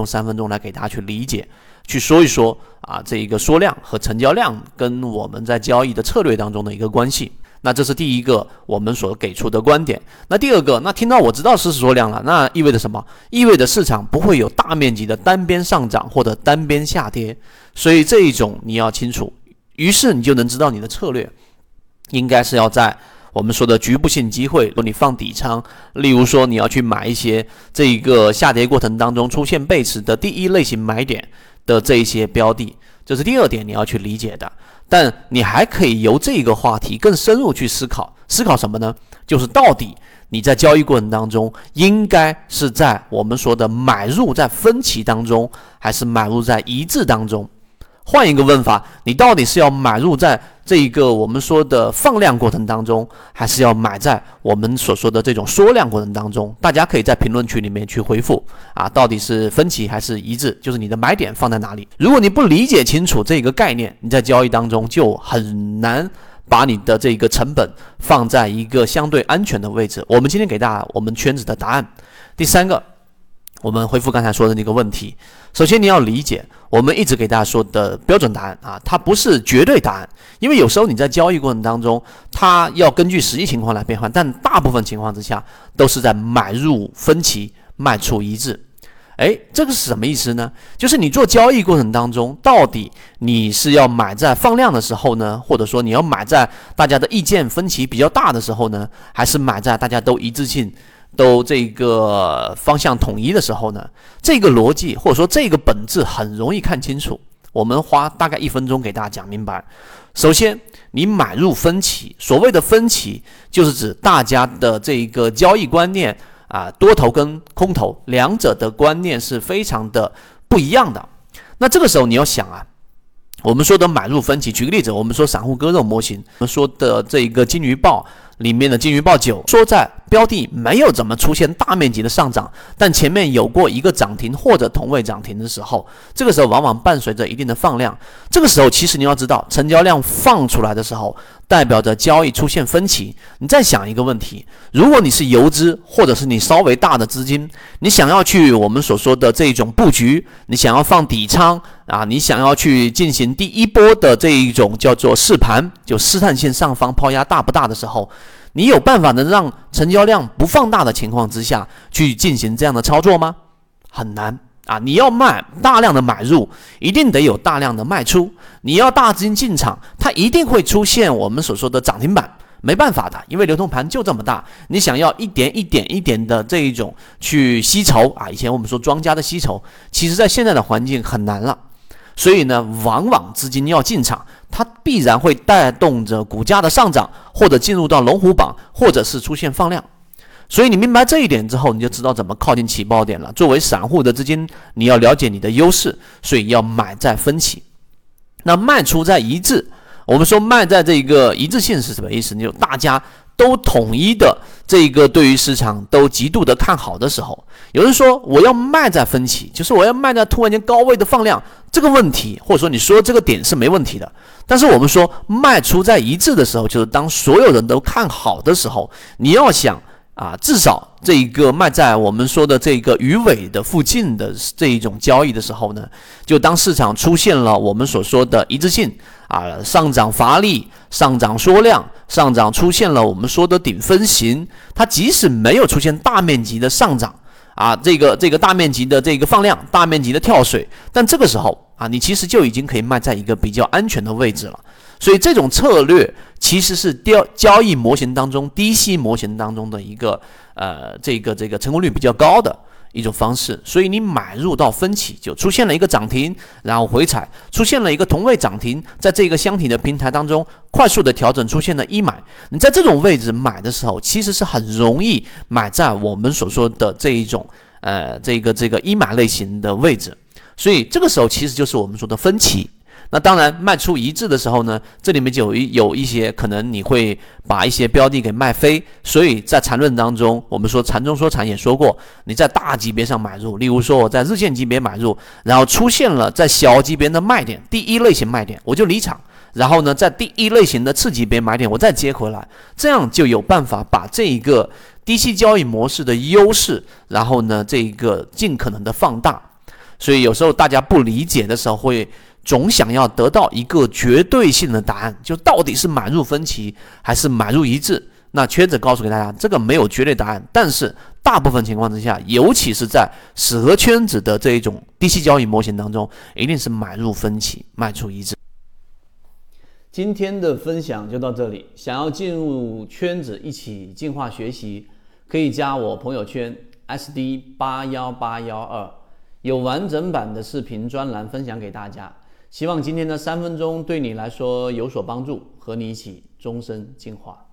用三分钟来给大家去理解，去说一说啊，这一个缩量和成交量跟我们在交易的策略当中的一个关系。那这是第一个我们所给出的观点。那第二个，那听到我知道是缩量了，那意味着什么？意味着市场不会有大面积的单边上涨或者单边下跌。所以这一种你要清楚，于是你就能知道你的策略应该是要在我们说的局部性机会，如果你放底仓，例如说你要去买一些这一个下跌过程当中出现背驰的第一类型买点的这一些标的，这是第二点你要去理解的。但你还可以由这个话题更深入去思考，思考什么呢？就是到底你在交易过程当中，应该是在我们说的买入在分歧当中，还是买入在一致当中？换一个问法，你到底是要买入在这一个我们说的放量过程当中，还是要买在我们所说的这种缩量过程当中？大家可以在评论区里面去回复啊，到底是分歧还是一致？就是你的买点放在哪里？如果你不理解清楚这个概念，你在交易当中就很难把你的这个成本放在一个相对安全的位置。我们今天给大家我们圈子的答案，第三个。我们回复刚才说的那个问题，首先你要理解，我们一直给大家说的标准答案啊，它不是绝对答案，因为有时候你在交易过程当中，它要根据实际情况来变换，但大部分情况之下都是在买入分歧，卖出一致。哎，这个是什么意思呢？就是你做交易过程当中，到底你是要买在放量的时候呢，或者说你要买在大家的意见分歧比较大的时候呢，还是买在大家都一致性？都这个方向统一的时候呢，这个逻辑或者说这个本质很容易看清楚。我们花大概一分钟给大家讲明白。首先，你买入分歧，所谓的分歧就是指大家的这个交易观念啊，多头跟空头两者的观念是非常的不一样的。那这个时候你要想啊，我们说的买入分歧，举个例子，我们说散户割肉模型，我们说的这个金鱼报。里面的金鱼报九说，在标的没有怎么出现大面积的上涨，但前面有过一个涨停或者同位涨停的时候，这个时候往往伴随着一定的放量。这个时候，其实你要知道，成交量放出来的时候，代表着交易出现分歧。你再想一个问题：如果你是游资，或者是你稍微大的资金，你想要去我们所说的这种布局，你想要放底仓啊，你想要去进行第一波的这一种叫做试盘，就试探性上方抛压大不大的时候。你有办法能让成交量不放大的情况之下去进行这样的操作吗？很难啊！你要卖大量的买入，一定得有大量的卖出。你要大资金进场，它一定会出现我们所说的涨停板，没办法的，因为流通盘就这么大。你想要一点一点一点的这一种去吸筹啊，以前我们说庄家的吸筹，其实在现在的环境很难了。所以呢，往往资金要进场，它必然会带动着股价的上涨，或者进入到龙虎榜，或者是出现放量。所以你明白这一点之后，你就知道怎么靠近起爆点了。作为散户的资金，你要了解你的优势，所以要买在分歧，那卖出在一致。我们说卖在这个一致性是什么意思？你就大家。都统一的这个对于市场都极度的看好的时候，有人说我要卖在分歧，就是我要卖在突然间高位的放量这个问题，或者说你说这个点是没问题的。但是我们说卖出在一致的时候，就是当所有人都看好的时候，你要想啊，至少这一个卖在我们说的这个鱼尾的附近的这一种交易的时候呢，就当市场出现了我们所说的一致性啊，上涨乏力。上涨缩量，上涨出现了我们说的顶分型，它即使没有出现大面积的上涨啊，这个这个大面积的这个放量，大面积的跳水，但这个时候啊，你其实就已经可以卖在一个比较安全的位置了。所以这种策略其实是交交易模型当中低息模型当中的一个呃这个这个成功率比较高的。一种方式，所以你买入到分歧就出现了一个涨停，然后回踩，出现了一个同位涨停，在这个箱体的平台当中快速的调整，出现了一买。你在这种位置买的时候，其实是很容易买在我们所说的这一种呃这个这个一买类型的位置，所以这个时候其实就是我们说的分歧。那当然，卖出一致的时候呢，这里面就有一有一些可能你会把一些标的给卖飞，所以在缠论当中，我们说缠中说禅也说过，你在大级别上买入，例如说我在日线级别买入，然后出现了在小级别的卖点，第一类型卖点我就离场，然后呢，在第一类型的次级别买点我再接回来，这样就有办法把这一个低息交易模式的优势，然后呢，这一个尽可能的放大。所以有时候大家不理解的时候，会总想要得到一个绝对性的答案，就到底是买入分歧还是买入一致？那圈子告诉给大家，这个没有绝对答案，但是大部分情况之下，尤其是在适合圈子的这一种低息交易模型当中，一定是买入分歧，卖出一致。今天的分享就到这里，想要进入圈子一起进化学习，可以加我朋友圈 SD 八幺八幺二，有完整版的视频专栏分享给大家。希望今天的三分钟对你来说有所帮助，和你一起终身进化。